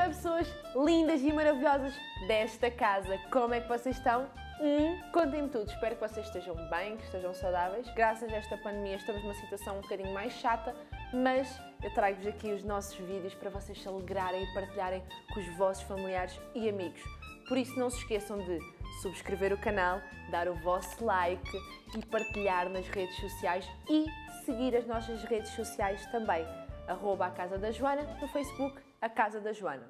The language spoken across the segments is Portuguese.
Viva pessoas lindas e maravilhosas desta casa! Como é que vocês estão? Hum, Contem-me tudo, espero que vocês estejam bem, que estejam saudáveis. Graças a esta pandemia estamos numa situação um bocadinho mais chata, mas eu trago-vos aqui os nossos vídeos para vocês se alegrarem e partilharem com os vossos familiares e amigos. Por isso não se esqueçam de subscrever o canal, dar o vosso like e partilhar nas redes sociais e seguir as nossas redes sociais também. Arroba a Casa da Joana no Facebook, a Casa da Joana.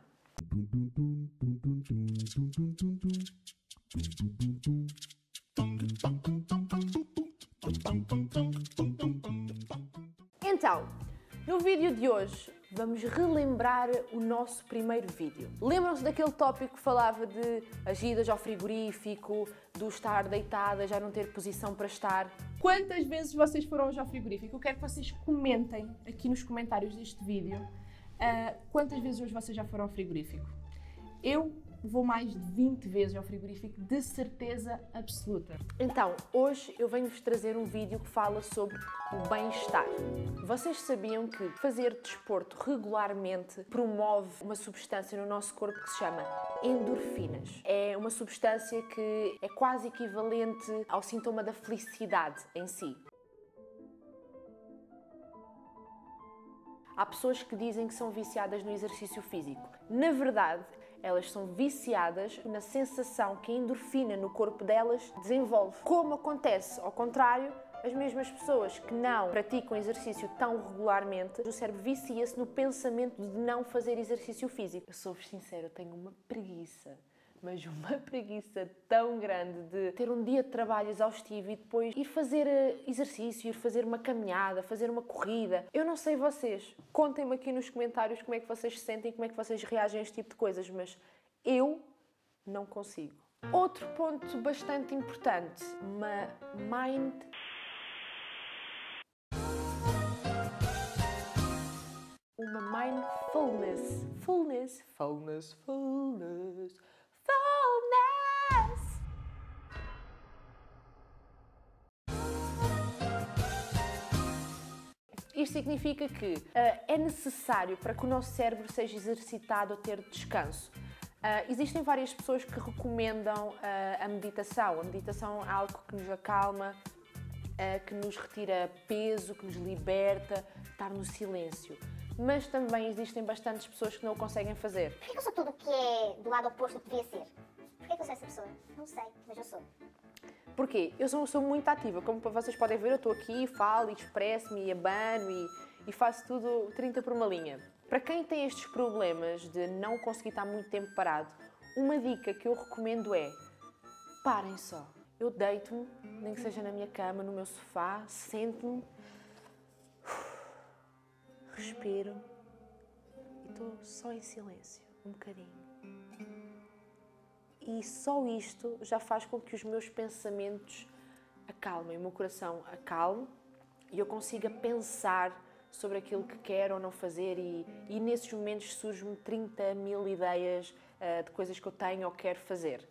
Então, no vídeo de hoje vamos relembrar o nosso primeiro vídeo. Lembram-se daquele tópico que falava de as idas ao frigorífico, do estar deitada, já não ter posição para estar? Quantas vezes vocês foram hoje ao frigorífico? Eu quero que vocês comentem aqui nos comentários deste vídeo uh, quantas vezes hoje vocês já foram ao frigorífico. Eu vou mais de 20 vezes ao frigorífico, de certeza absoluta. Então, hoje eu venho-vos trazer um vídeo que fala sobre o bem-estar. Vocês sabiam que fazer desporto regularmente promove uma substância no nosso corpo que se chama endorfinas? É uma substância que é quase equivalente ao sintoma da felicidade em si. Há pessoas que dizem que são viciadas no exercício físico. Na verdade, elas são viciadas na sensação que a endorfina no corpo delas desenvolve. Como acontece ao contrário, as mesmas pessoas que não praticam exercício tão regularmente, o cérebro vicia-se no pensamento de não fazer exercício físico. Eu sou-vos sincero, tenho uma preguiça mas uma preguiça tão grande de ter um dia de trabalho exaustivo e depois ir fazer eh, exercício, ir fazer uma caminhada, fazer uma corrida. Eu não sei vocês, contem-me aqui nos comentários como é que vocês se sentem, como é que vocês reagem a este tipo de coisas, mas eu não consigo. Outro ponto bastante importante, uma mind uma mindfulness. Fullness, fullness, fullness. Isto significa que uh, é necessário para que o nosso cérebro seja exercitado a ter descanso. Uh, existem várias pessoas que recomendam uh, a meditação. A meditação é algo que nos acalma, que nos retira peso, que nos liberta, estar no silêncio. Mas também existem bastantes pessoas que não o conseguem fazer. Eu sou tudo o que é do lado oposto do que devia ser? Que eu sou essa pessoa? Não sei, mas eu sou. Porquê? Eu sou uma pessoa muito ativa, como vocês podem ver, eu estou aqui, falo, expresso-me, abano e, e faço tudo 30 por uma linha. Para quem tem estes problemas de não conseguir estar muito tempo parado, uma dica que eu recomendo é parem só. Eu deito-me, nem que seja na minha cama, no meu sofá, sento-me, respiro e estou só em silêncio, um bocadinho e só isto já faz com que os meus pensamentos acalmem, o meu coração acalme e eu consiga pensar sobre aquilo que quero ou não fazer e, e nesses momentos surgem-me 30 mil ideias uh, de coisas que eu tenho ou quero fazer.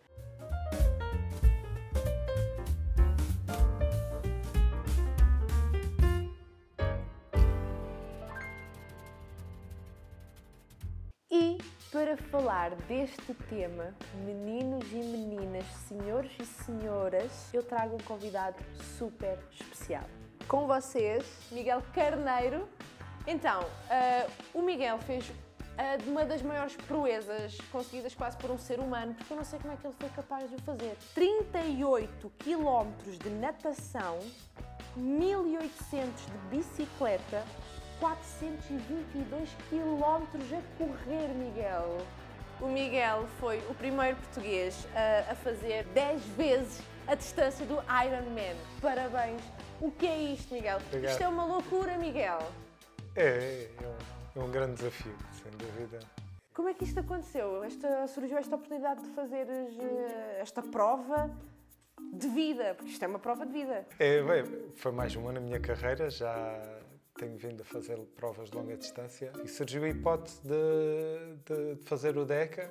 Para falar deste tema, meninos e meninas, senhores e senhoras, eu trago um convidado super especial. Com vocês, Miguel Carneiro. Então, uh, o Miguel fez uh, uma das maiores proezas conseguidas quase por um ser humano, porque eu não sei como é que ele foi capaz de o fazer. 38 km de natação, 1800 de bicicleta, 422 quilómetros a correr, Miguel. O Miguel foi o primeiro português a, a fazer 10 vezes a distância do Ironman. Parabéns! O que é isto, Miguel? Obrigado. Isto é uma loucura, Miguel. É, é um, é um grande desafio, sem dúvida. Como é que isto aconteceu? Esta, surgiu esta oportunidade de fazeres eh, esta prova de vida, porque isto é uma prova de vida. É, bem, foi mais uma na minha carreira, já tenho vindo a fazer provas de longa distância e surgiu a hipótese de, de, de fazer o DECA.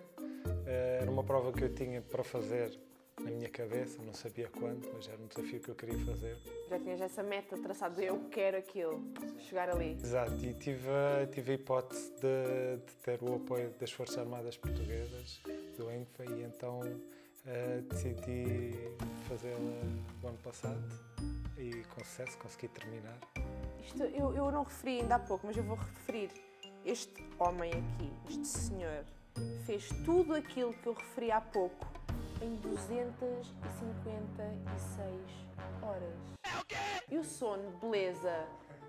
Eh, era uma prova que eu tinha para fazer na minha cabeça, não sabia quando, mas era um desafio que eu queria fazer. Já tinhas essa meta traçada eu quero aquilo, chegar ali. Exato, e tive, a- tive a hipótese de, de ter o apoio das Forças Armadas Portuguesas, do ENCFA, e então eh, decidi fazê-la o ano passado e com sucesso consegui terminar. Isto eu, eu não referi ainda há pouco, mas eu vou referir. Este homem aqui, este senhor, fez tudo aquilo que eu referi há pouco em 256 horas. E o sono, beleza.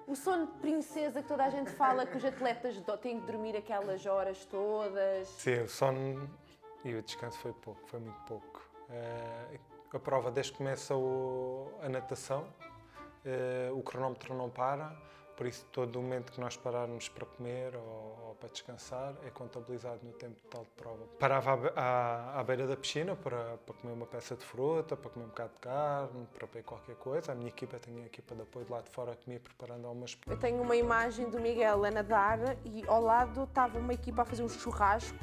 O sono de princesa que toda a gente fala que os atletas têm que dormir aquelas horas todas. Sim, o sono e o descanso foi pouco, foi muito pouco. Eh, a prova, desde que começa o- a natação, eh, o cronómetro não para, por isso todo o momento que nós pararmos para comer ou, ou para descansar é contabilizado no tempo total de prova. Parava à, à- à beira da piscina para, para comer uma peça de fruta, para comer um bocado de carne, para beber qualquer coisa. A minha equipa tem a equipa de apoio de lá de fora que me ia preparando algumas Eu tenho uma imagem do Miguel a nadar e ao lado estava uma equipa a fazer um churrasco,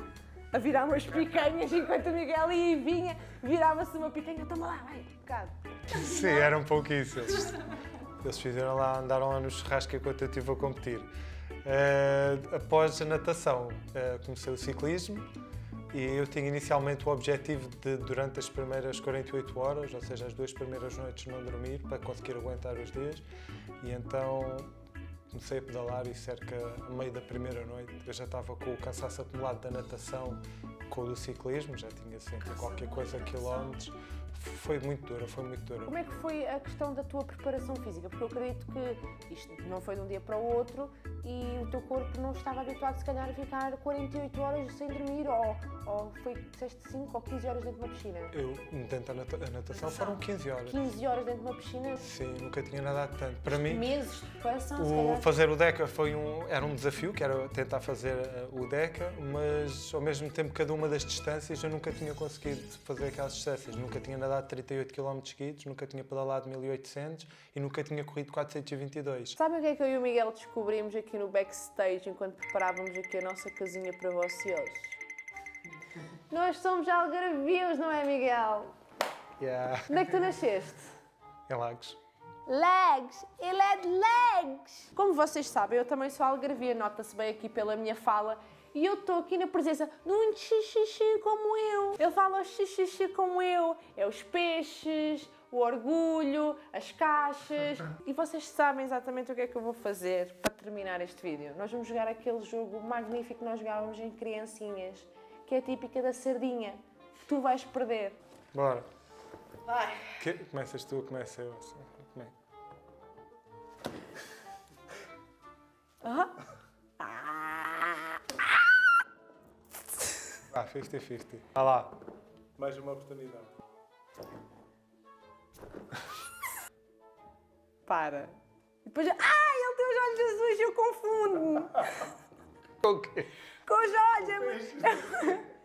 a virar umas picanhas enquanto o Miguel e vinha, virava-se uma picanha, toma lá, vai, um bocado. Sim, era um pouco isso. Eles, eles fizeram lá, andaram lá no churrasco enquanto eu estive a competir. Eh, após a natação, eh, comecei o ciclismo e eu tinha inicialmente o objetivo de, durante as primeiras 48 horas, ou seja, as duas primeiras noites, não dormir para conseguir aguentar os dias. E então comecei a pedalar e cerca a meio da primeira noite eu já estava com o cansaço acumulado da natação, com o do ciclismo, já tinha sempre qualquer coisa quilómetros. Foi muito dura, foi muito dura. Como é que foi a questão da tua preparação física? Porque eu acredito que isto não foi de um dia para o outro e o teu corpo não estava habituado, se calhar, a ficar 48 horas sem dormir ou, ou foi, disseste 5 ou 15 horas dentro de uma piscina. Eu, dentro da nata- a natação, foram 15 horas. 15 horas dentro de uma piscina, Sim, nunca tinha nadado tanto. Para mim, meses de preparação, o calhar. fazer o DECA foi um, era um desafio, que era tentar fazer eh, o DECA, mas ao mesmo tempo, cada uma das distâncias, eu nunca tinha conseguido fazer aquelas distâncias. Nunca tinha nadado 38 km seguidos, nunca tinha pedalado 1800 e nunca tinha corrido 422. Sabem o que é que eu e o Miguel descobrimos aqui no backstage enquanto preparávamos aqui a nossa casinha para vocês? Nós somos algarvios, não é, Miguel? Yeah. Onde é que tu nasceste? Em Lagos. Legs! Ele é de legs! Como vocês sabem, eu também sou algarvia, nota-se bem aqui pela minha fala. E eu estou aqui na presença de um xixi como eu. Ele fala o xixi como eu. É os peixes, o orgulho, as caixas. E vocês sabem exatamente o que é que eu vou fazer para terminar este vídeo. Nós vamos jogar aquele jogo magnífico que nós jogávamos em criancinhas, que é típica da sardinha. Tu vais perder. Bora. Vai! Que- começas tu, começa eu. assim. Como é? Ah, 50-50. Vá lá. Mais uma oportunidade. Para. E depois, ai, ele tem os olhos azuis, eu confundo-me. O quê? Com os olhos.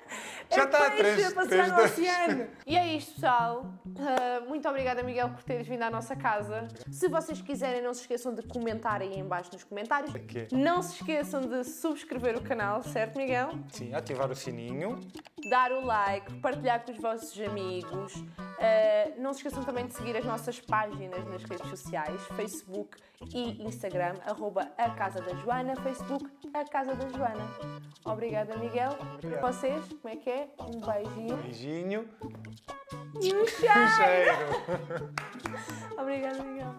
É Já é está a peixe três- a passear três, no dois. oceano. E é isto, pessoal. Ah, muito obrigada, Miguel, por teres vindo à nossa casa. Se vocês quiserem, não se esqueçam de comentar aí em baixo nos comentários. Aqui. Não se esqueçam de subscrever o canal, certo, Miguel? Sim, ativar o sininho. dar o like, partilhar com os vossos amigos. Uh, não se esqueçam também de seguir as nossas páginas nas redes sociais, Facebook e Instagram, arroba a Casa da Joana, Facebook a Casa da Joana. Obrigada, Miguel. Obrigado. Vocês, como é que é? Um beijinho Beijinho. e um cheiro. Cheiro. Obrigada, Miguel.